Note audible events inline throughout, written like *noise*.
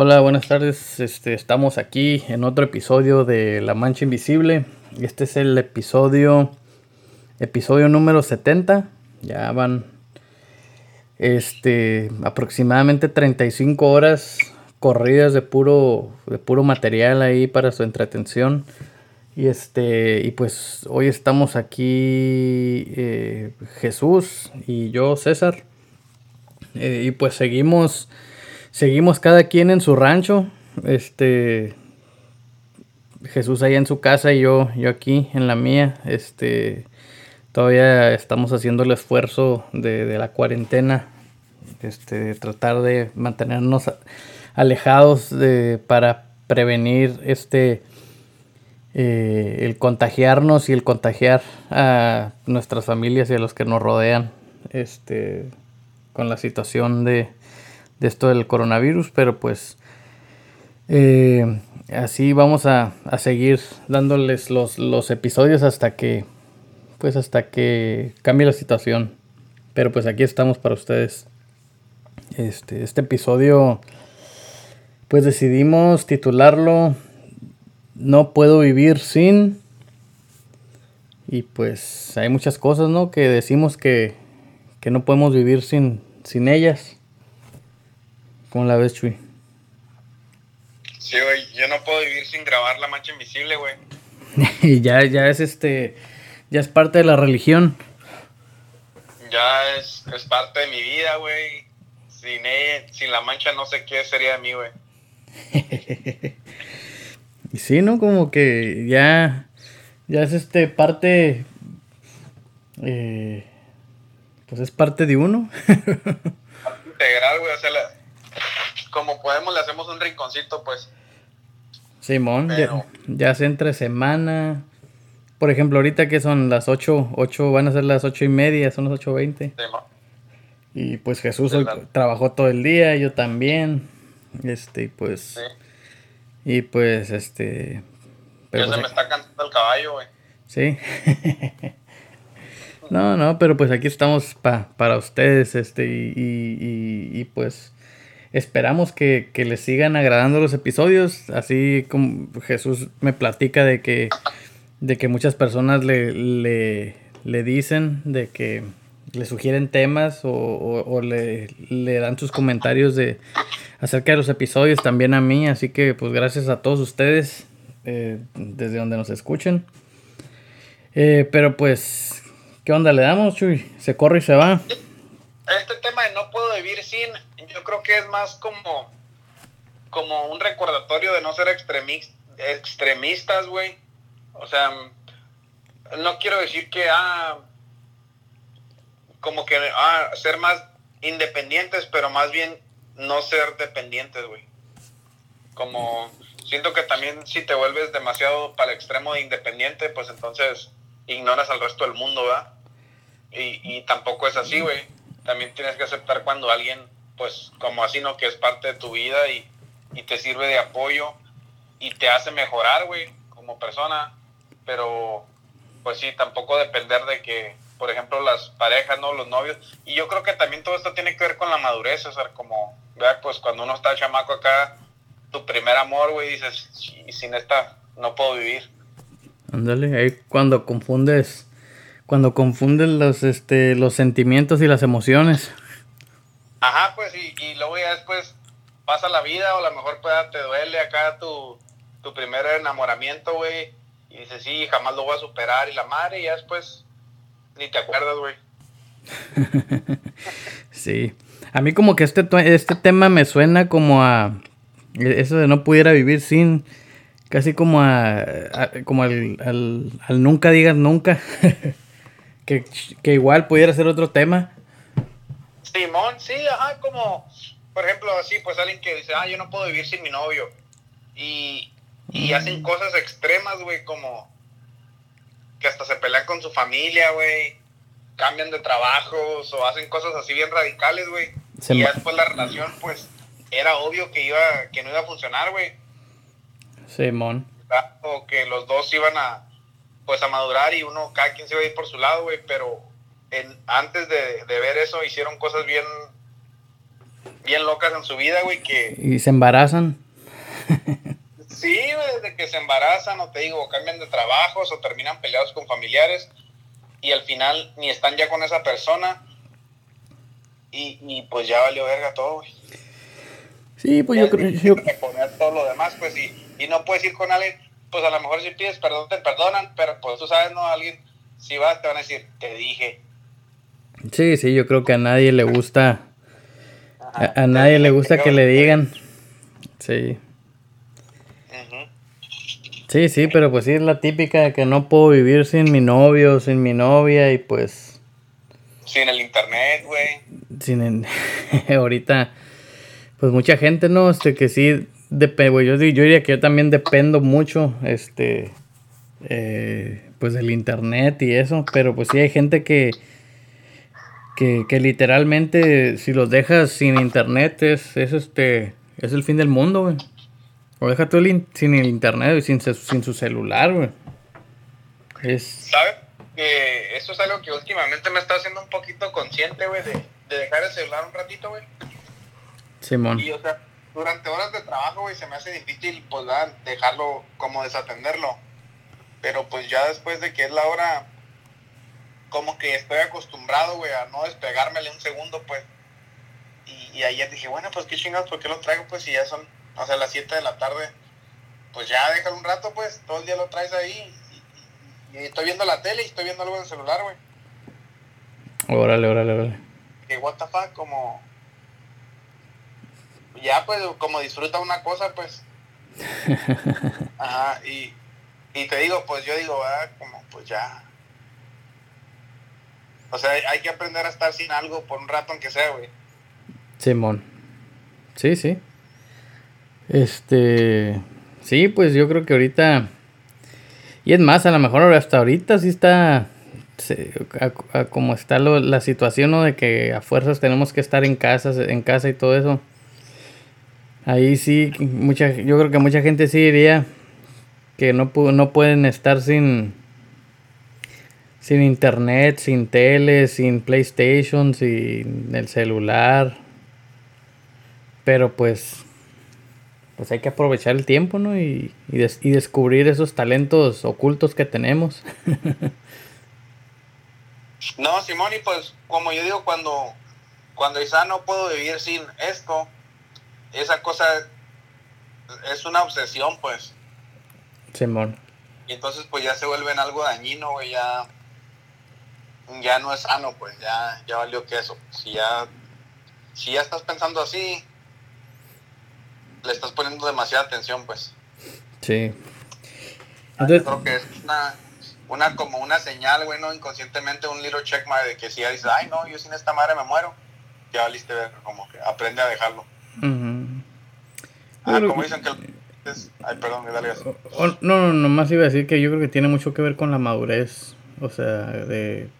Hola, buenas tardes. Este, estamos aquí en otro episodio de La Mancha Invisible. Este es el episodio episodio número 70. Ya van este aproximadamente 35 horas corridas de puro de puro material ahí para su entretención. Y este y pues hoy estamos aquí eh, Jesús y yo César. Eh, y pues seguimos seguimos cada quien en su rancho. Este. Jesús ahí en su casa y yo, yo aquí en la mía. Este. Todavía estamos haciendo el esfuerzo de, la cuarentena. Este, tratar de mantenernos alejados de, para prevenir este. Eh, el contagiarnos y el contagiar a nuestras familias y a los que nos rodean. Este. Con la situación de, de esto del coronavirus, pero pues eh, así vamos a, seguir dándoles los, los, episodios hasta que pues hasta que cambie la situación. Pero pues aquí estamos para ustedes. Este, este episodio pues decidimos titularlo No puedo vivir sin y pues hay muchas cosas, ¿no? Que decimos que, que no podemos vivir sin, sin ellas. ¿Cómo la ves, Chuy? Sí, güey, yo no puedo vivir sin grabar La Mancha Invisible, güey. *laughs* ya, ya es este, ya es parte de la religión. Ya es, es parte de mi vida, güey. Sin sin La Mancha no sé qué sería de mí, güey. *laughs* y sí, ¿no? Como que ya, ya es este parte, eh, pues es parte de uno. *laughs* integral, güey, o sea, la, como podemos le hacemos un rinconcito, pues. Simón, ya, hace entre semana. Por ejemplo, ahorita que son las 8, 8 van a ser las ocho y media, son las 8.20. y pues Jesús hoy trabajó todo el día, yo también. Este, pues. Y pues, este. Pero ya se pues me está cantando el caballo, güey. Sí. *laughs* no, no, pero pues aquí estamos para ustedes, este, y, y, y pues Esperamos que, les sigan agradando los episodios, así como Jesús me platica de que, de que muchas personas le, le, dicen, de que le sugieren temas o, le, dan sus comentarios de acerca de los episodios también a mí, así que pues gracias a todos ustedes eh, desde donde nos escuchen. Eh, pero pues, ¿qué onda le damos, Chuy? Se corre y se va. Este tema de no puedo vivir sin yo creo que es más como, como un recordatorio de no ser extremistas, güey. O sea, no quiero decir que, ah, como que, ah, ser más independientes, pero más bien no ser dependientes, güey. Como, siento que también si te vuelves demasiado para el extremo de independiente, pues entonces ignoras al resto del mundo, ¿verdad? Y, y tampoco es así, güey. También tienes que aceptar cuando alguien pues como así, ¿no? Que es parte de tu vida y, te sirve de apoyo y te hace mejorar, güey, como persona. Pero, pues sí, tampoco depender de que, por ejemplo, las parejas, ¿no? Los novios. Y yo creo que también todo esto tiene que ver con la madurez, o sea, como, vea, pues cuando uno está chamaco acá, tu primer amor, güey, dices, y sin esta no puedo vivir. Ándale, ahí cuando confundes, cuando confundes los, este, los sentimientos y las emociones. Ajá, pues, y, y luego ya después pasa la vida, o a lo mejor pues, te duele acá tu, tu primer enamoramiento, güey, y dices, sí, jamás lo voy a superar, y la madre, y ya después ni te acuerdas, güey. *laughs* sí. A mí como que este, este tema me suena como a... Eso de no pudiera vivir sin... Casi como a... como al, al, al, nunca digas nunca. *laughs* que, que igual pudiera ser otro tema. Simón, sí, ajá, como, por ejemplo, así, pues alguien que dice, ah, yo no puedo vivir sin mi novio. Y, y hacen cosas extremas, güey, como que hasta se pelean con su familia, güey, cambian de trabajos o hacen cosas así bien radicales, güey. Y después la relación, pues, era obvio que iba, que no iba a funcionar, güey. Simón. O que los dos iban a, pues, a madurar y uno, cada quien se iba a ir por su lado, güey, pero antes de, ver eso hicieron cosas bien bien locas en su vida, güey, que... Y se embarazan. sí, güey, desde que se embarazan o te digo, cambian de trabajos o terminan peleados con familiares y al final ni están ya con esa persona y, y pues ya valió verga todo, güey. Sí, pues yo creo... Yo... *laughs* Poner todo lo demás, pues, y, y no puedes ir con alguien, pues a lo mejor si pides perdón te perdonan, pero pues tú sabes, ¿no? Alguien, si vas te van a decir, te dije. Sí, sí, yo creo que a nadie le gusta... A, a, nadie le gusta que le digan. Sí. Sí, sí, pero pues sí es la típica de que no puedo vivir sin mi novio, sin mi novia y pues... Sin el internet, güey. Sin el... *laughs* ahorita, pues mucha gente, ¿no? Este, que sí, depende, güey, yo, yo diría que yo también dependo mucho, este, eh, pues del internet y eso, pero pues sí hay gente que, que, que literalmente si los dejas sin internet es, es este, es el fin del mundo, güey. O deja tú sin el internet, sin, sin su celular, güey. Es... ¿Sabes? Que eso es algo que últimamente me está haciendo un poquito consciente, güey, de, de, dejar el celular un ratito, güey. Simón. Y, o sea, durante horas de trabajo, güey, se me hace difícil, pues, dejarlo, como desatenderlo. Pero, pues, ya después de que es la hora, como que estoy acostumbrado, güey, a no despegármele un segundo, pues. Y, y ayer dije, bueno, pues, qué chingados, ¿por qué lo traigo? Pues, si ya son o sea, las 7 de la tarde, pues ya déjalo un rato, pues, todo el día lo traes ahí. Y, y, estoy viendo la tele y estoy viendo algo en el celular, güey. Órale, órale, órale. Que what the fuck, como... Ya, pues, como disfruta una cosa, pues. *laughs* Ajá, y, y te digo, pues yo digo, ah, como, pues ya. O sea, hay que aprender a estar sin algo por un rato, aunque sea, güey. Simón. Sí, sí. Este, sí, pues yo creo que ahorita, y es más, a lo mejor hasta ahorita sí está, como está la situación, ¿no? De que a fuerzas tenemos que estar en casa, en casa y todo eso. Ahí sí, mucha, yo creo que mucha gente sí diría que no, no pueden estar sin, sin internet, sin tele, sin PlayStation, sin el celular. Pero pues pues hay que aprovechar el tiempo, ¿no? Y, y, des y descubrir esos talentos ocultos que tenemos. *laughs* no, Simón, y pues como yo digo, cuando, cuando quizá no puedo vivir sin esto, esa cosa es una obsesión, pues. Simón. Y entonces pues ya se vuelve en algo dañino, güey, ya, ya no es sano, pues, ya, ya valió que eso. Si ya, si ya estás pensando así, le estás poniendo demasiada atención, pues. Sí. Entonces, creo que es una, una como una señal, güey, ¿no? Inconscientemente un little check de que si ya dices, ay, no, yo sin esta madre me muero, ya valiste ver, como que aprende a dejarlo. Ah, como dicen que... Es, ay, perdón, dale no, no, nomás iba a decir que yo creo que tiene mucho que ver con la madurez, o sea, de,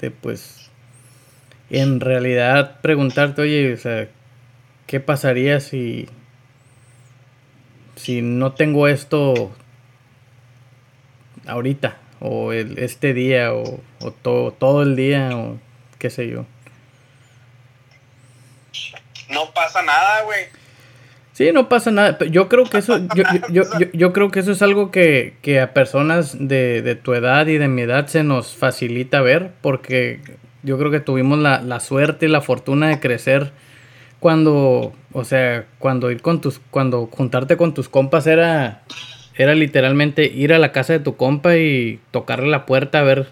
de pues, en realidad preguntarte, oye, o sea, ¿qué pasaría si, si no tengo esto ahorita? O el, este día, o, o todo el día, o qué sé yo. No pasa nada, güey. Sí, no pasa nada. Yo creo que eso, *laughs* yo, yo, yo, yo, creo que eso es algo que, que a personas de, de, tu edad y de mi edad se nos facilita ver, porque yo creo que tuvimos la, la suerte y la fortuna de crecer cuando, o sea, cuando ir con tus, cuando juntarte con tus compas era, era literalmente ir a la casa de tu compa y tocarle la puerta a ver,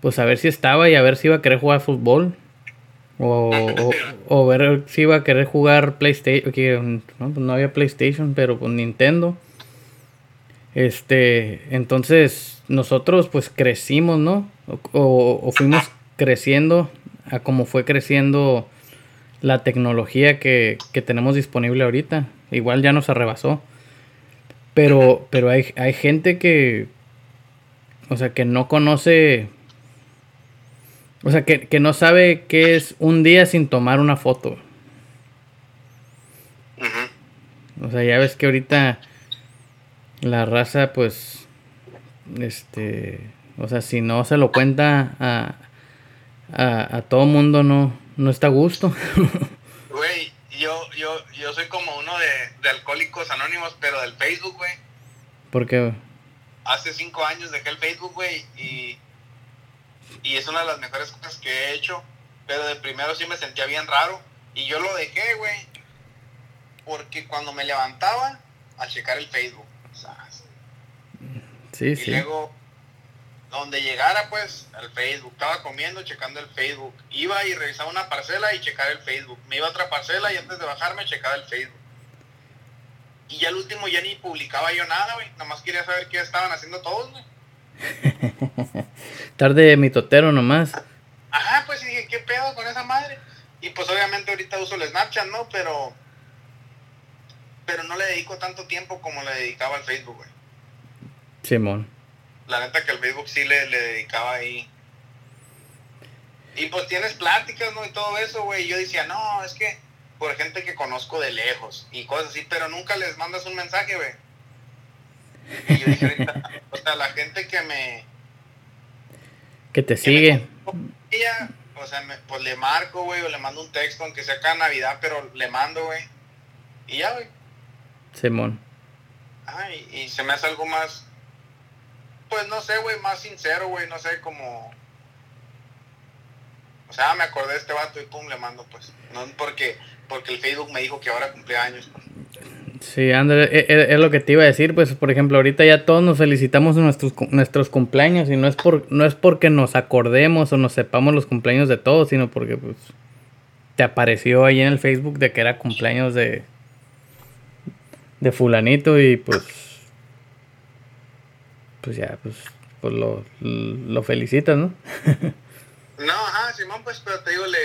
pues a ver si estaba y a ver si iba a querer jugar fútbol. O, o, ver si iba a querer jugar PlayStation. No, pues no había PlayStation, pero pues Nintendo. Este, entonces nosotros pues crecimos, ¿no? O, o fuimos creciendo a como fue creciendo la tecnología que, que, tenemos disponible ahorita. Igual ya nos arrebasó. Pero, pero hay, hay gente que, o sea, que no conoce, o sea, que, que no sabe qué es un día sin tomar una foto. O sea, ya ves que ahorita la raza, pues, este, o sea, si no se lo cuenta a, a, a todo mundo, no, no está a gusto. *laughs* yo, yo soy como uno de, de alcohólicos anónimos, pero del Facebook, güey. ¿Por qué? Hace cinco años dejé el Facebook, güey, y, y es una de las mejores cosas que he hecho. Pero de primero sí me sentía bien raro. Y yo lo dejé, güey. Porque cuando me levantaba a checar el Facebook. Sí, y sí. luego, donde llegara, pues, al Facebook. Estaba comiendo, checando el Facebook. Iba y revisaba una parcela y checaba el Facebook. Me iba a otra parcela y antes de bajarme checaba el Facebook. Y ya al último ya ni publicaba yo nada, güey. Nomás quería saber qué estaban haciendo todos, güey. *laughs* Tarde mitotero nomás. Ajá, pues dije, ¿qué pedo con esa madre? Y pues obviamente ahorita uso el Snapchat, ¿no? Pero... Pero no le dedico tanto tiempo como le dedicaba al Facebook, güey. Simón. La neta que al Facebook sí le, le dedicaba ahí. Y pues tienes pláticas, ¿no? Y todo eso, güey. Y yo decía, no, es que por gente que conozco de lejos y cosas así, pero nunca les mandas un mensaje, güey. Y yo dije, ahorita, *laughs* o sea, la gente que me... Que te que sigue. ella, o sea, me- pues le marco, güey, o le mando un texto, aunque sea cada Navidad, pero le mando, güey. Y ya, güey. Simón. Ajá, y, y se me hace algo más, pues no sé, güey, más sincero, güey, no sé, como... O sea, me acordé de este vato y pum, le mando, pues. No porque, porque el Facebook me dijo que ahora cumplía años. pues. Sí, André, e- e- es, lo que te iba a decir, pues por ejemplo, ahorita ya todos nos felicitamos nuestros, nuestros cumpleaños y no es por no es porque nos acordemos o nos sepamos los cumpleaños de todos, sino porque pues te apareció ahí en el Facebook de que era cumpleaños de de fulanito y pues pues ya pues pues lo, lo felicitas, ¿no? *laughs* No, ajá, Simón, pues, pero te digo, le...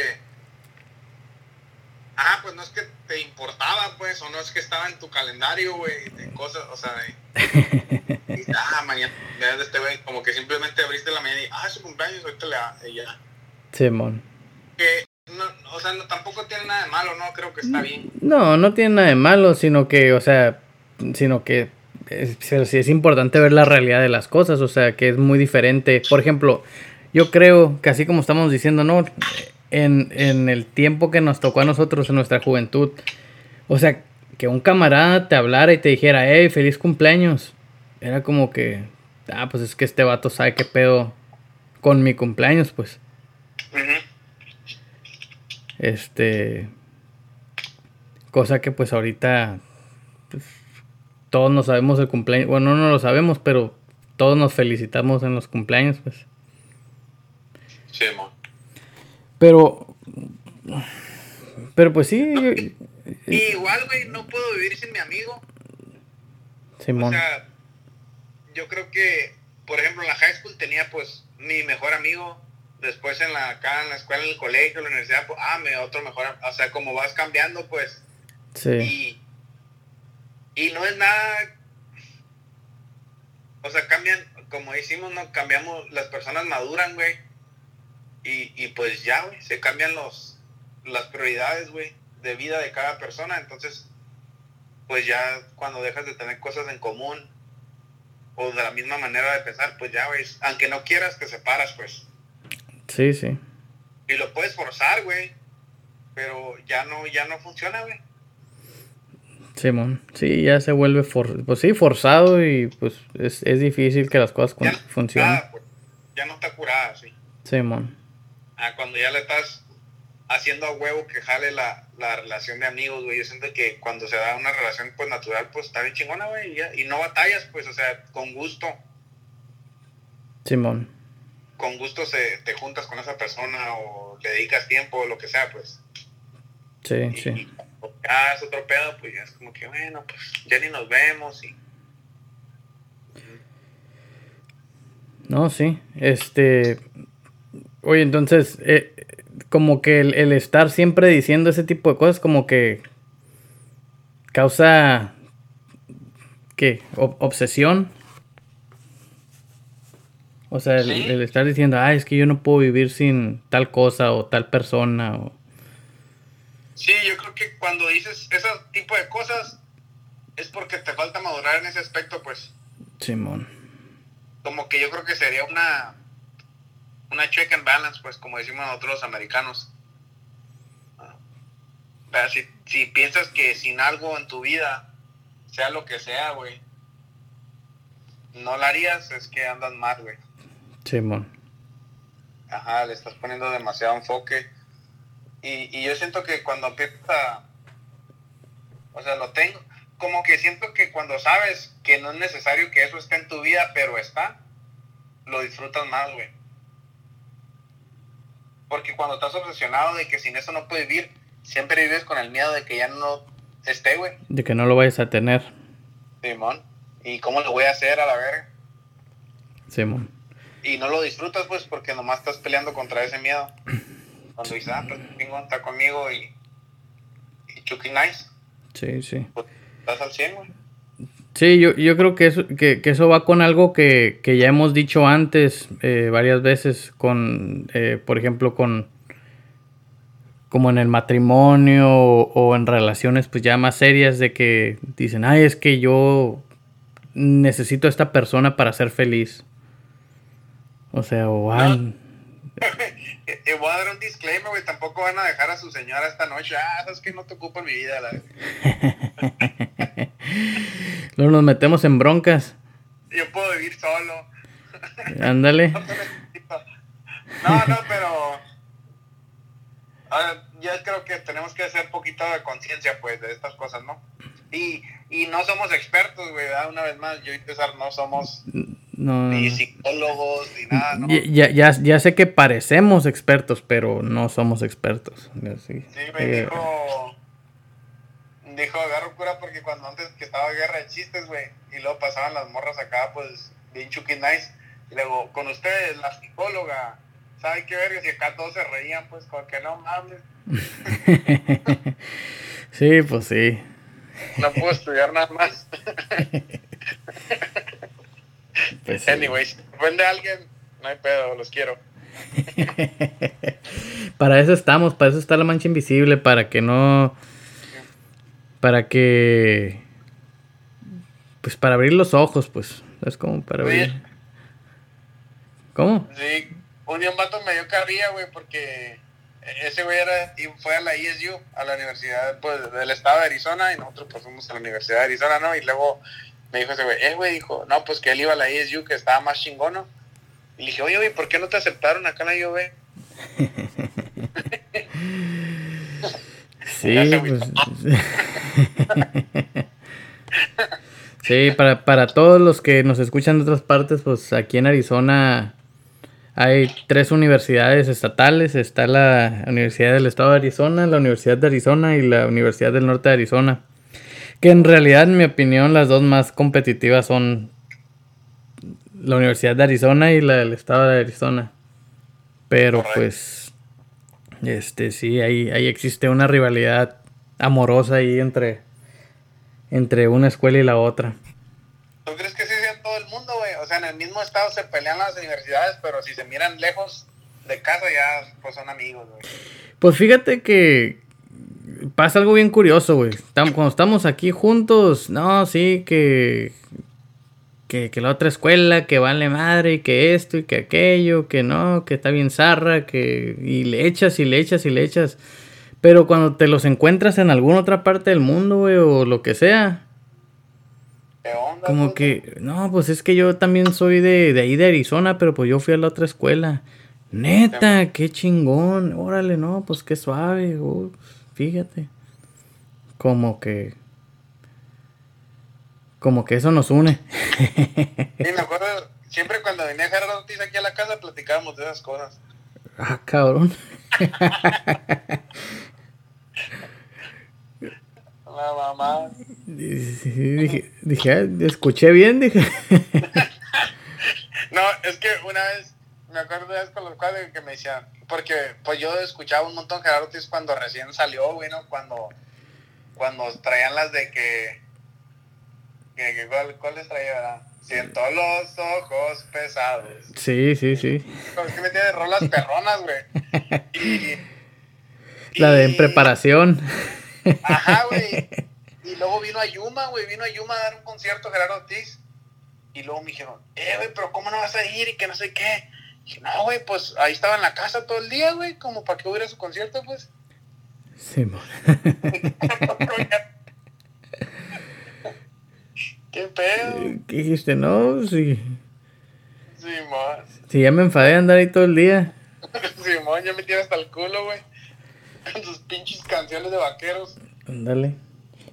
Ajá, pues no es que te importaba, pues, o no es que estaba en tu calendario, güey, de cosas, o sea, de... *laughs* y, ah, mañana, de este güey, como que simplemente abriste la mañana y, ah, es su cumpleaños, ahorita le da, y ya. Simón. Que, no, o sea, no, tampoco tiene nada de malo, ¿no? Creo que está bien. No, no tiene nada de malo, sino que, o sea, sino que es, es importante ver la realidad de las cosas, o sea, que es muy diferente. Por ejemplo, yo creo que así como estamos diciendo, ¿no? En, en el tiempo que nos tocó a nosotros en nuestra juventud, o sea, que un camarada te hablara y te dijera, hey, feliz cumpleaños, era como que, ah, pues es que este vato sabe qué pedo con mi cumpleaños, pues. Este. Cosa que pues ahorita. pues, todos nos sabemos el cumpleaños. Bueno, no lo sabemos, pero todos nos felicitamos en los cumpleaños, pues. Simón. Pero. Pero pues sí, yo- Y igual, güey, no puedo vivir sin mi amigo. Simón. O sea, yo creo que, por ejemplo, en la high school tenía pues mi mejor amigo. Después en la acá en la escuela, en el colegio, en la universidad, pues, ah, me otro mejor. O sea, como vas cambiando, pues. sí. Y, y no es nada. O sea, cambian, como decimos, no cambiamos, las personas maduran, güey. Y, y pues ya, güey, se cambian los las prioridades, güey, de vida de cada persona. Entonces, pues ya cuando dejas de tener cosas en común o de la misma manera de pensar, pues ya, güey, aunque no quieras, te separas, pues. Sí, sí. Y lo puedes forzar, güey. Pero ya no, ya no funciona, güey. Simón. Sí, ya se vuelve for pues sí, forzado y pues es, es difícil que las cosas Ya no funcionen. curada, pues. Ya no está curada, sí. Simón. Ah, cuando ya le estás haciendo a huevo que jale la, la relación de amigos, güey. Yo siento que cuando se da una relación pues natural, pues está bien chingona, güey. Y, no batallas, pues, o sea, con gusto. Simón. Con gusto se, te juntas con esa persona o le dedicas tiempo o lo que sea, pues. Sí, Y, sí. y ya es otro pedo, pues ya es como que, bueno, pues ya ni nos vemos y... No, sí. Este. Oye, entonces, eh, como que el, el estar siempre diciendo ese tipo de cosas, como que causa. ¿Qué? Ob- obsesión. O sea, el, Sí. el estar diciendo, ah, es que yo no puedo vivir sin tal cosa o tal persona. O... Sí, yo creo que cuando dices ese tipo de cosas es porque te falta madurar en ese aspecto, pues. Simón. como que yo creo que sería una una check and balance pues como decimos nosotros los americanos Ah. si, si piensas que sin algo en tu vida, sea lo que sea, güey, no lo harías, es que andas mal, güey. Simón. Ajá, le estás poniendo demasiado enfoque. Y, y yo siento que cuando empieza, o sea, lo tengo, como que siento que cuando sabes que no es necesario que eso esté en tu vida, pero está, lo disfrutas más, güey. Porque cuando estás obsesionado de que sin eso no puedes vivir, siempre vives con el miedo de que ya no esté, güey. De que no lo vayas a tener. Simón. ¿Y cómo lo voy a hacer a la verga? Simón. Y no lo disfrutas, pues, porque nomás estás peleando contra ese miedo. Cuando dices, ah, pues, chingón, está conmigo y, y Chucky Nice, Sí, sí. pues, estás al 100, güey. Sí, yo, yo creo que eso, que, que eso va con algo que, que ya hemos dicho antes eh, varias veces, con, eh, por ejemplo, con como en el matrimonio o, o en relaciones pues ya más serias de que dicen, ay, es que yo necesito a esta persona para ser feliz. O sea, o ay, *laughs* Eh, eh, voy a dar un disclaimer, güey. Tampoco van a dejar a su señora esta noche. Ah, sabes que no te ocupa en mi vida. La... *laughs* luego nos metemos en broncas. Yo puedo vivir solo. Ándale. *laughs* No, no, pero. ah, yo creo que tenemos que hacer poquito de conciencia, pues, de estas cosas, ¿no? Y, y no somos expertos, güey. ¿verdad? Una vez más, yo y César no somos No, ni psicólogos ni nada, ¿no? ya, ya, ya sé que parecemos expertos, pero no somos expertos. Sí, Sí, me dijo. Dijo, agarro cura porque cuando antes que estaba guerra de chistes, güey, y luego pasaban las morras acá, pues, bien chucky nice. Y luego, con ustedes, la psicóloga, ¿sabe qué verga? Y acá todos se reían, pues, como que no mames, *laughs* sí, pues sí. no puedo estudiar nada más. Pues sí. Anyways, si ofende a alguien, no hay pedo, los quiero. *laughs* para eso estamos, para eso está la mancha invisible, para que no. Para que. Pues para abrir los ojos, pues. Es como para Oye. abrir. ¿Cómo? Sí, un día un vato me dio carrilla, güey, porque ese güey era, y fue a la ESU, a la Universidad pues, del Estado de Arizona, y nosotros pues fuimos a la Universidad de Arizona, ¿no? Y luego me dijo ese güey, eh, güey, dijo, no, pues que él iba a la ESU, que estaba más chingono. Y le dije, oye, güey, ¿por qué no te aceptaron acá en la UV? *laughs* Sí, pues. sí, para, para todos los que nos escuchan de otras partes, pues aquí en Arizona hay tres universidades estatales. Está la Universidad del Estado de Arizona, la Universidad de Arizona y la Universidad del Norte de Arizona. Que en realidad, en mi opinión, las dos más competitivas son la Universidad de Arizona y la del Estado de Arizona. Pero Correcto. pues, este sí, ahí, ahí existe una rivalidad amorosa ahí entre, entre una escuela y la otra. ¿Tú crees que sí sea en todo el mundo, güey? O sea, en el mismo estado se pelean las universidades, pero si se miran lejos de casa ya pues son amigos, güey. Pues fíjate que pasa algo bien curioso, güey. Cuando estamos aquí juntos, no, sí, que, que, que la otra escuela, que vale madre, y que esto y que aquello, que no, que está bien zarra, que... Y le echas y le echas y le echas. Pero cuando te los encuentras en alguna otra parte del mundo, güey, o lo que sea, ¿Qué onda? como que, no, pues es que yo también soy de, de ahí de Arizona, pero pues yo fui a la otra escuela. Neta, qué chingón. Órale, no, pues qué suave. uh, fíjate. Como que. Como que eso nos une. Sí, me *laughs* acuerdo, siempre cuando venía Gerardo Ortiz aquí a la casa platicábamos de esas cosas. ah, cabrón. La mamá. Sí, dije, dije, escuché bien, dije. *laughs* No, es que una vez, me acuerdo vez con los cuadros que me decían, porque pues yo escuchaba un montón Gerardo Ortiz cuando recién salió, güey, ¿no? Cuando, cuando traían las de que ¿cuál, ¿cuál les traía? verdad? Siento los ojos pesados. Sí, sí, sí. Como que me tiene rolas perronas, güey. Y, *laughs* La de en preparación. Ajá, güey. Y luego vino a Yuma, güey. Vino a Yuma a dar un concierto Gerardo Ortiz. Y luego me dijeron, eh, güey, pero ¿cómo no vas a ir? Y que no sé qué. Y dije, no, güey, pues ahí estaba en la casa todo el día, güey. Como para que hubiera su concierto, pues. Sí. *laughs* ¿Qué pedo? ¿Qué dijiste? No, sí. Simón. Sí, ya me enfadé de andar ahí todo el día. *laughs* Simón, ya me tiene hasta el culo, güey. Con sus pinches canciones de vaqueros. Ándale.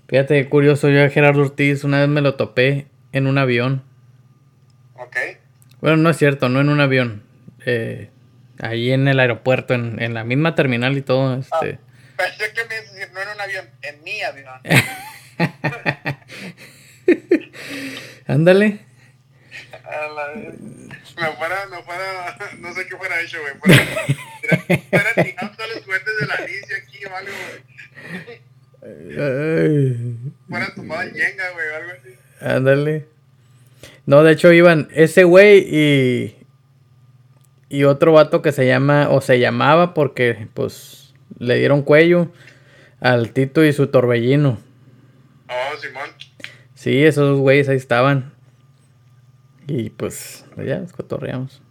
Fíjate qué curioso, yo a Gerardo Ortiz una vez me lo topé en un avión. Ok. Bueno, no es cierto, no en un avión. Eh, ahí en el aeropuerto, en, en la misma terminal y todo. Este. Pensé que me ibas a decir, no en un avión, en mi avión. *laughs* Ándale. A la vez. Me fuera, me fuera, no sé qué fuera hecho, güey. Fuera, fuera tirado todos los juguetes de la Alicia aquí o algo, güey. Fuera tumbado en Jenga, güey, o algo así. ándale. No, de hecho iban ese güey y. Y otro vato que se llama, o se llamaba porque, pues, le dieron cuello al Tito y su torbellino. Oh, Simón. Sí, esos güeyes ahí estaban. Y pues, ya nos cotorreamos.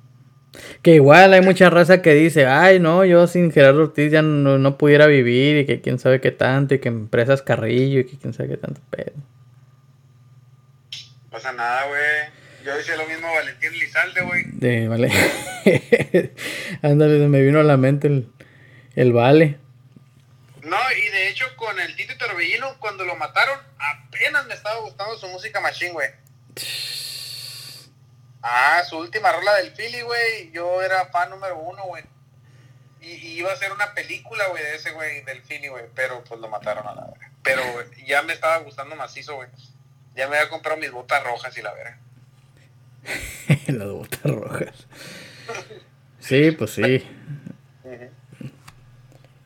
Que igual hay mucha raza que dice, ay, no, yo sin Gerardo Ortiz ya no, no pudiera vivir y que quién sabe qué tanto y que empresas Carrillo y que quién sabe qué tanto pedo. No pasa nada, güey. Yo hice lo mismo a Valentín Lizalde, güey. De, vale. *laughs* Ándale, me vino a la mente el, el vale. No, y de hecho con el Tito Torbellino, cuando lo mataron, apenas me estaba gustando su música machine, güey. Ah, su última rola del Philly, güey. Yo era fan número uno, güey. Y, y iba a ser una película, güey, de ese, güey, del Philly, güey. Pero pues lo mataron a la verga. Pero ya me estaba gustando macizo, güey. Ya me había comprado mis botas rojas y la verga. *laughs* Las botas rojas. Sí, pues sí.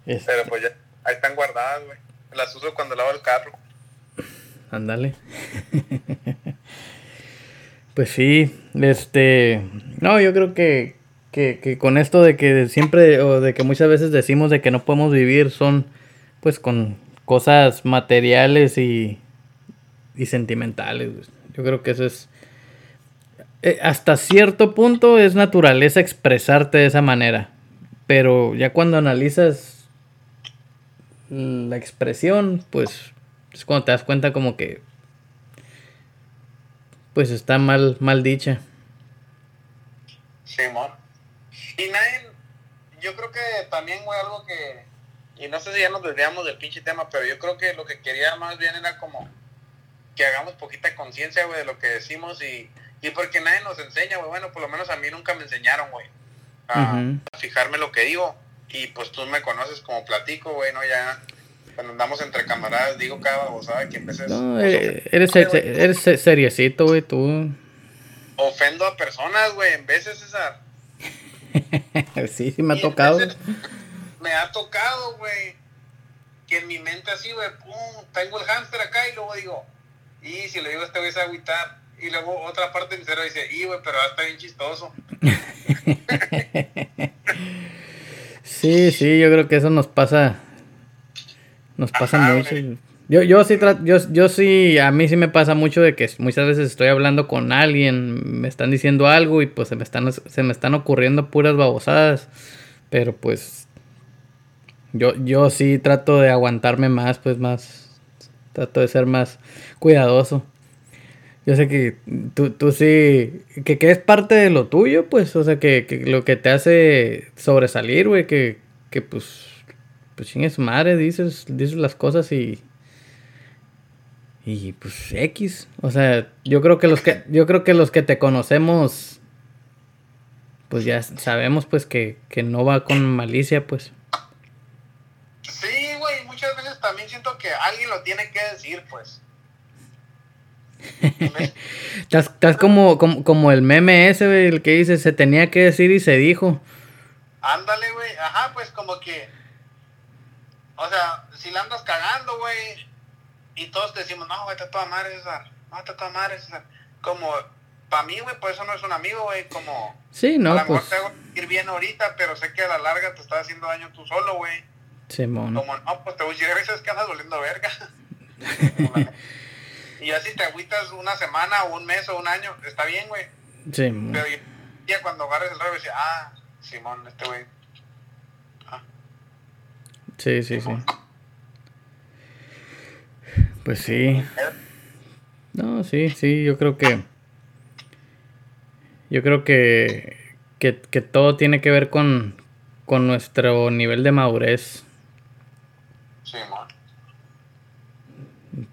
Este, Pero pues ya, ahí están guardadas, güey. Las uso cuando lavo el carro. Ándale. *laughs* pues sí, este, no, yo creo que, que, con esto de que siempre, o de que muchas veces decimos de que no podemos vivir, son pues con cosas materiales y, y sentimentales. Yo creo que eso es, eh, hasta cierto punto es naturaleza expresarte de esa manera, pero ya cuando analizas la expresión, pues es cuando te das cuenta como que pues está mal mal dicha. Simón. Y nadie, yo creo que también, güey, algo que, y no sé si ya nos desviamos del pinche tema, pero yo creo que lo que quería más bien era como que hagamos poquita conciencia, güey, de lo que decimos y, y porque nadie nos enseña, güey, bueno, por lo menos a mí nunca me enseñaron, güey, a fijarme lo que digo y pues tú me conoces como platico, güey, ¿no? Ya cuando andamos entre camaradas digo cada babosada que empecé No, eh, eres, eres, eres se- seriecito, güey, tú. ofendo a personas, güey, en veces César. *laughs* sí, sí me ha Y tocado. Me ha tocado, güey. Que en mi mente así, güey, pum, tengo el hámster acá y luego digo, y si le digo a este güey se agüitar. Y luego otra parte de mi cerebro dice, y güey, pero va a estar bien chistoso. *laughs* Sí, sí, yo creo que eso nos pasa. Nos pasa Ajá, mucho. güey. Yo, yo sí yo, yo sí, a mí sí me pasa mucho de que muchas veces estoy hablando con alguien, me están diciendo algo y pues se me están, se me están ocurriendo puras babosadas. Pero pues yo, yo sí trato de aguantarme más, pues más, trato de ser más cuidadoso. Yo sé que tú, tú sí, que, que es parte de lo tuyo, pues, o sea, que, que lo que te hace sobresalir, güey, que, que pues, pues chingue su madre, dices, dices las cosas y, y pues X, o sea, yo creo que los que, yo creo que los que te conocemos, pues ya sabemos, pues, que, que no va con malicia, pues. Sí, güey, muchas veces también siento que alguien lo tiene que decir, pues. *laughs* Estás, estás como, como, como el meme ese, güey, el que dice, se tenía que decir y se dijo. Ándale, güey. Ajá, pues como que. O sea, si la andas cagando, güey. Y todos te decimos, no, güey, está toda madre, César. No, está toda madre, César. Como, para mí, güey, pues eso no es un amigo, güey. Como, Sí, a no, lo mejor pues, te hago ir bien ahorita, pero sé que a la larga te está haciendo daño tú solo, güey. Simón. Como, no, pues te voy a decir, veces que andas volviendo verga. *laughs* *laughs* y así te agüitas una semana o un mes o un año, está bien, güey. Simón. Pero ya cuando agarres el revés, ah, Simón, este güey. Sí, sí, sí. Pues sí. No, sí, sí, yo creo que. Yo creo que. Que, todo tiene que ver con, con nuestro nivel de madurez. Sí, man.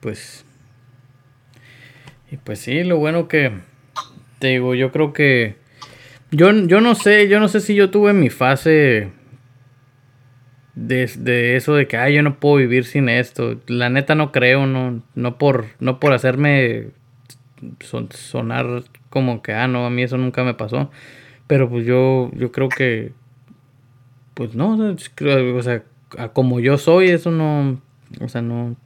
Pues. Y pues sí, lo bueno que. Te digo, yo creo que. Yo, yo no sé, yo no sé si yo tuve mi fase de, eso de que ay yo no puedo vivir sin esto. La neta no creo, no, no por, no por hacerme sonar como que ah no, a mí eso nunca me pasó. Pero pues yo, yo creo que pues no, o sea, como yo soy, eso no, o sea, no.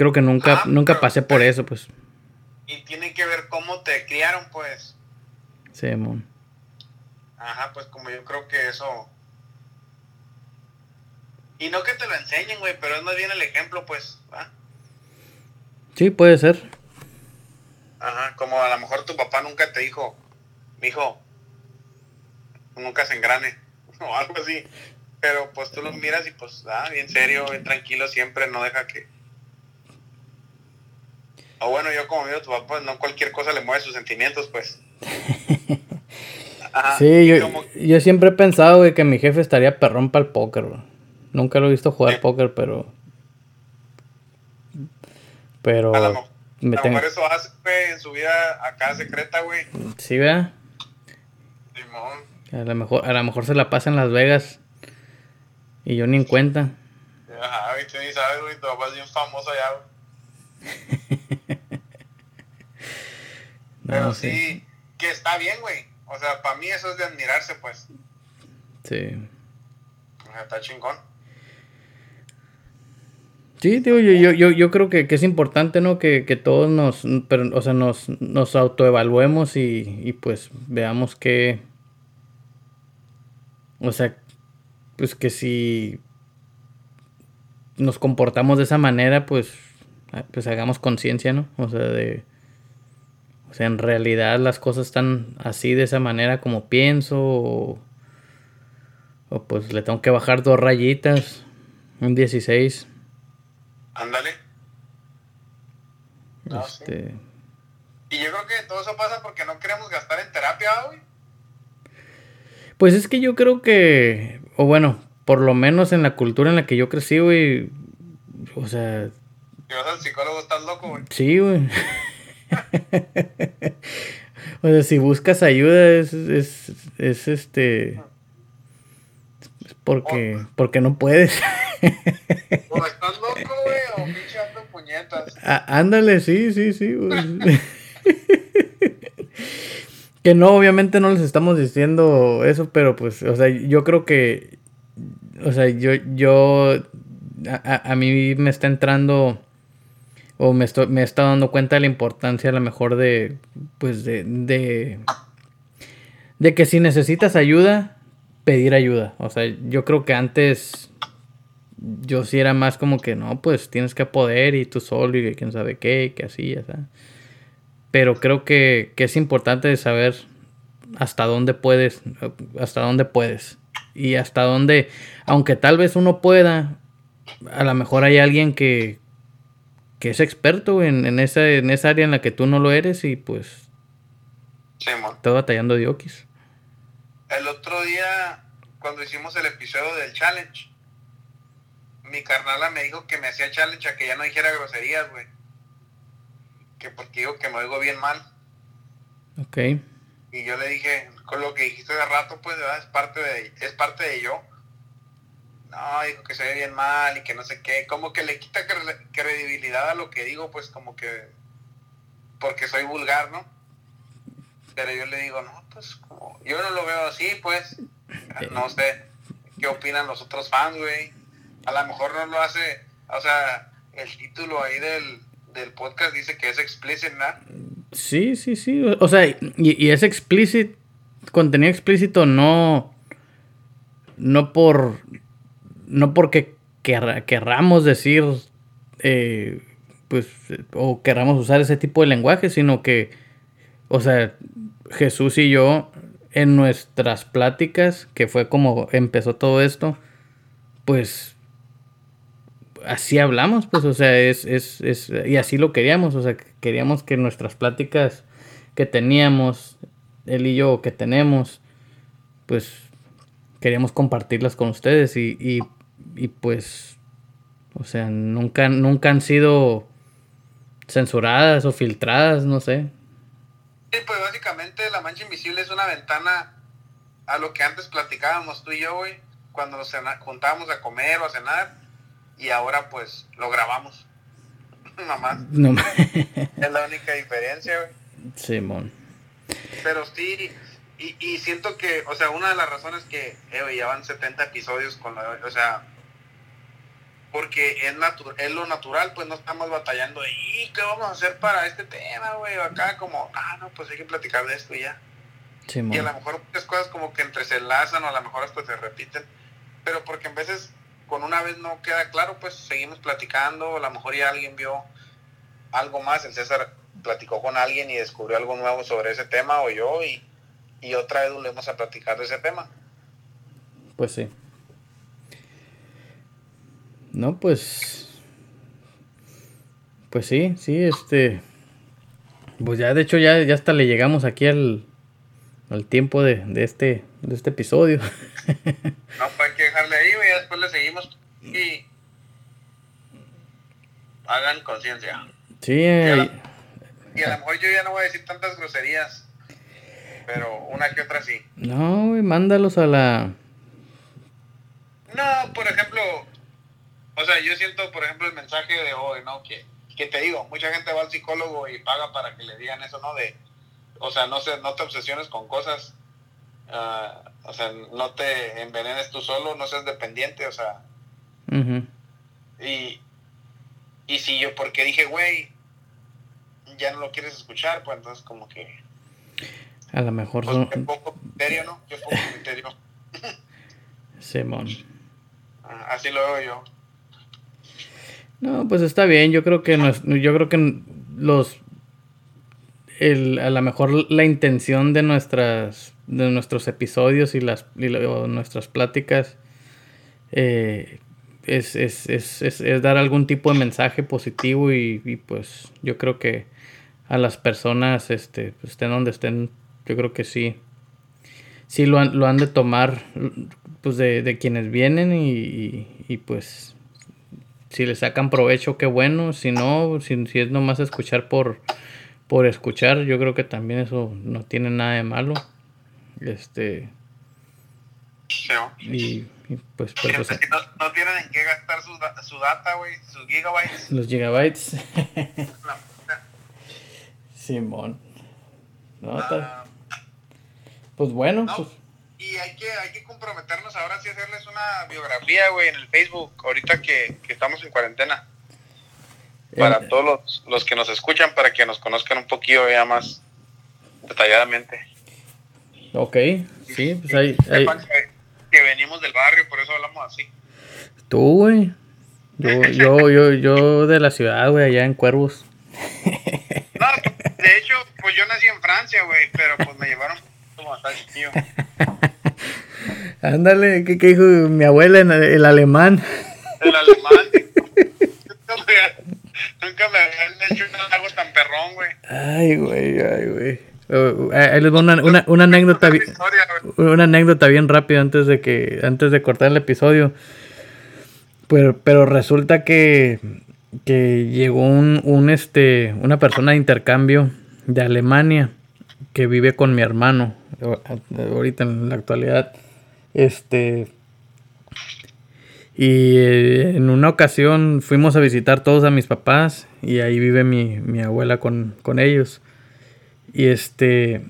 Creo que nunca, nunca pasé por eso, pues. Y tiene que ver cómo te criaron, pues. Sí, mon. Ajá, pues como yo creo que eso... Y no que te lo enseñen, güey, pero es más bien el ejemplo, pues, ¿va? Sí, puede ser. Ajá, como a lo mejor tu papá nunca te dijo, hijo, nunca se engrane, *laughs* o algo así. Pero pues tú lo miras y pues, ah, bien serio, bien tranquilo siempre, no deja que... O bueno, yo como miro tu papá, no cualquier cosa le mueve sus sentimientos, pues. *laughs* sí, yo, siempre he pensado, que mi jefe estaría perrón para el póker, Nunca lo he visto jugar póker, pero... Pero... A lo, mejor eso hace, en su vida acá secreta, güey. Sí, vea. A lo mejor, a lo mejor se la pasa en Las Vegas. Y yo ni en cuenta. Ajá, y tú ni sabes, güey, tu papá es bien famoso allá, güey. *laughs* Pero sí, que está bien, güey. O sea, para mí eso es de admirarse, pues. Sí. O sea, está chingón. Sí, digo, yo, yo, yo creo que, es importante, ¿no? Que, todos nos, pero, o sea, nos, nos autoevaluemos y, y pues veamos que, o sea, pues que si nos comportamos de esa manera, pues, pues hagamos conciencia, ¿no? O sea, de, o sea, en realidad las cosas están así de esa manera como pienso. O, pues le tengo que bajar dos rayitas. Un 16. Ándale. este... Y yo creo que todo eso pasa porque no queremos gastar en terapia, güey. Pues es que yo creo que, o bueno, por lo menos en la cultura en la que yo crecí, güey, o sea... Si vas al psicólogo, estás loco, güey. Sí, güey. *laughs* o sea, si buscas ayuda es, es, es este... Es porque, porque no puedes. *laughs* *laughs* o estás loco, güey, o pinche puñetas. Ah, ándale, sí, sí, sí. que no, obviamente no les estamos diciendo eso, pero pues, o sea, yo creo que, o sea, yo, yo, a, a mí me está entrando o me, estoy, me he estado dando cuenta de la importancia a lo mejor de, pues de, de, de que si necesitas ayuda, pedir ayuda. O sea, yo creo que antes yo sí era más como que no, pues tienes que poder y tú solo y quién sabe qué, que así, ya sabes. Pero creo que, que es importante saber hasta dónde puedes, hasta dónde puedes. Y hasta dónde, aunque tal vez uno pueda, a lo mejor hay alguien que, que es experto en, en, esa, en esa área en la que tú no lo eres y pues sí, está batallando Diokis. El otro día, cuando hicimos el episodio del challenge, mi carnala me dijo que me hacía challenge a que ya no dijera groserías, güey. Que porque digo que me oigo bien mal. Ok. Y yo le dije, con lo que dijiste de rato, pues, es parte de, es parte de yo no, dijo que se ve bien mal y que no sé qué, como que le quita credibilidad a lo que digo, pues como que, porque soy vulgar, ¿no? Pero yo le digo, no, pues como, yo no lo veo así, pues, no sé, ¿qué opinan los otros fans, güey? A lo mejor no lo hace, o sea, el título ahí del, del podcast dice que es explícito, ¿no? Sí, sí, sí, o sea, y, y es explícito, contenido explícito no, no por no porque querramos decir, eh, pues, o querramos usar ese tipo de lenguaje, sino que, o sea, Jesús y yo, en nuestras pláticas, que fue como empezó todo esto, pues, así hablamos, pues, o sea, es, es, es, y así lo queríamos, o sea, queríamos que nuestras pláticas que teníamos, él y yo, que tenemos, pues, queríamos compartirlas con ustedes y, y, y pues, o sea, nunca, nunca han sido censuradas o filtradas, no sé. Sí, pues básicamente La Mancha Invisible es una ventana a lo que antes platicábamos tú y yo, güey, cuando nos juntábamos a comer o a cenar, y ahora pues lo grabamos. *laughs* Mamá. No. *laughs* es la única diferencia, güey. Simón. Pero sí, y, y, siento que, o sea, una de las razones que, eh, ya van 70 episodios con la, o sea, porque es, es lo natural, pues no estamos batallando y qué vamos a hacer para este tema, güey, acá como, ah, no, pues hay que platicar de esto y ya. y a lo mejor muchas cosas como que entre se enlazan o a lo mejor hasta se repiten, pero porque en veces con una vez no queda claro, pues seguimos platicando, a lo mejor ya alguien vio algo más, el César platicó con alguien y descubrió algo nuevo sobre ese tema o yo y, y otra vez volvemos a platicar de ese tema. Pues sí. No, pues. Pues sí, sí, este. Pues ya, de hecho, ya, ya hasta le llegamos aquí al, al tiempo de, de, este, de este episodio. *laughs* no, pues hay que dejarle ahí, y después le seguimos y. Hagan conciencia. Sí, eh, y, a lo mejor yo ya no voy a decir tantas groserías, pero una que otra sí. No, güey, mándalos a la. No, por ejemplo, o sea, yo siento, por ejemplo, el mensaje de hoy, ¿no? Que, que te digo, mucha gente va al psicólogo y paga para que le digan eso, ¿no? De, o sea, no, se, no te obsesiones con cosas, uh, o sea, no te envenenes tú solo, no seas dependiente, o sea. Y, y si yo, porque dije, güey, ya no lo quieres escuchar, pues entonces como que... A lo mejor pues, son... Qué poco criterio, ¿no? Qué poco criterio. *laughs* Simón. Ah, así lo veo yo. No, pues está bien. Yo creo que yo creo que los el, a lo mejor la intención de nuestras de nuestros episodios y las nuestras pláticas eh, es, es, es, es, dar algún tipo de mensaje positivo y, y, pues yo creo que a las personas este pues, estén donde estén yo creo que sí sí lo han, lo han de tomar pues de, de quienes vienen y, y pues si le sacan provecho, qué bueno. Si no, si, si es nomás escuchar por, por escuchar, yo creo que también eso no tiene nada de malo. Este. Y, pues, no, no, tienen en qué gastar su, su data, güey, sus gigabytes. Los gigabytes. *laughs* Simón. No, uh, pues bueno, pues y hay que, hay que comprometernos ahora sí a hacerles una biografía, güey, en el Facebook, ahorita que, estamos en cuarentena. Para eh, todos los, los, que nos escuchan, para que nos conozcan un poquillo ya más detalladamente. Ok, sí, pues ahí... ahí. Que, venimos del barrio, por eso hablamos así. Tú, güey. Yo, *laughs* yo, yo, yo de la ciudad, güey, allá en Cuervos. No, de hecho, pues yo nací en Francia, güey, pero pues me llevaron hasta el tío. Ándale, ¿qué, dijo mi abuela en el, alemán? El alemán. nunca, me, habían hecho algo tan perrón, güey. Ay, güey, ay, güey. Oh, ahí les voy una, una, una anécdota bien, una anécdota bien rápida antes de que antes de cortar el episodio. Pero, pero resulta que, que llegó un, un este una persona de intercambio de Alemania que vive con mi hermano ahorita en la actualidad. Este. Y eh, en una ocasión fuimos a visitar todos a mis papás y ahí vive mi, abuela con, ellos. Y este.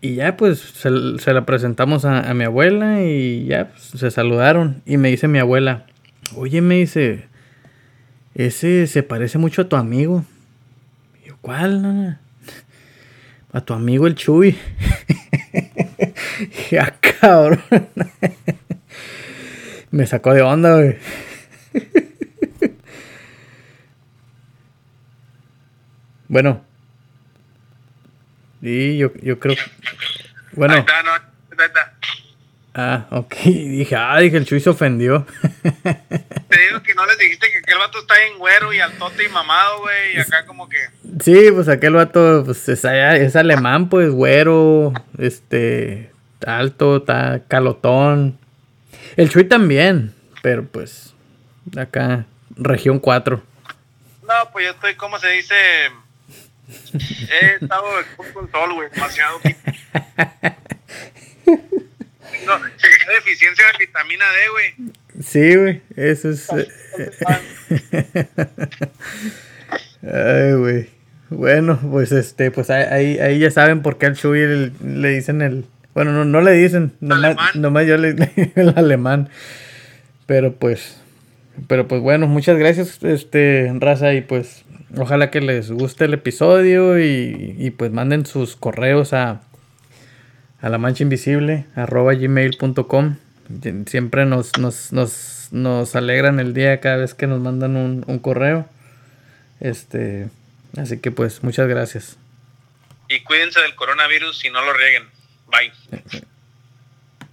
Y ya pues se, la presentamos a, mi abuela y ya pues, se saludaron. Y me dice mi abuela, oye, me dice, ese se parece mucho a tu amigo. Y ¿cuál? *laughs* A tu amigo el Chuy. *laughs* *laughs* ya cabrón. Me sacó de onda, güey. bueno. Y yo, yo creo. Bueno. está, no, Ah, ok. *laughs* Dije, ah, dije, el Chuy se ofendió. *laughs* Te digo que no les dijiste que aquel vato está en güero y altote y mamado, güey, y acá como que... Sí, pues aquel vato pues, es, es alemán, pues, güero, este, alto, está calotón. El Chuy también, pero pues, acá, región 4. No, pues yo estoy, ¿cómo se dice? He estado con sol, güey, demasiado. *laughs* No, deficiencia de vitamina D, güey. Sí, güey, eso es. Eh, *laughs* Ay, güey. Bueno, pues este, pues ahí, ahí ya saben por qué al Chuy le, dicen el. Bueno, no, no le dicen, nomás, nomás yo le *laughs* el alemán. Pero pues. Pero pues bueno, muchas gracias, este, raza, y pues ojalá que les guste el episodio y, y pues manden sus correos a a la mancha invisible arroba gmail.com siempre nos, nos, nos, nos, alegran el día cada vez que nos mandan un, un correo. Este así que pues muchas gracias. Y cuídense del coronavirus y no lo rieguen. Bye *laughs*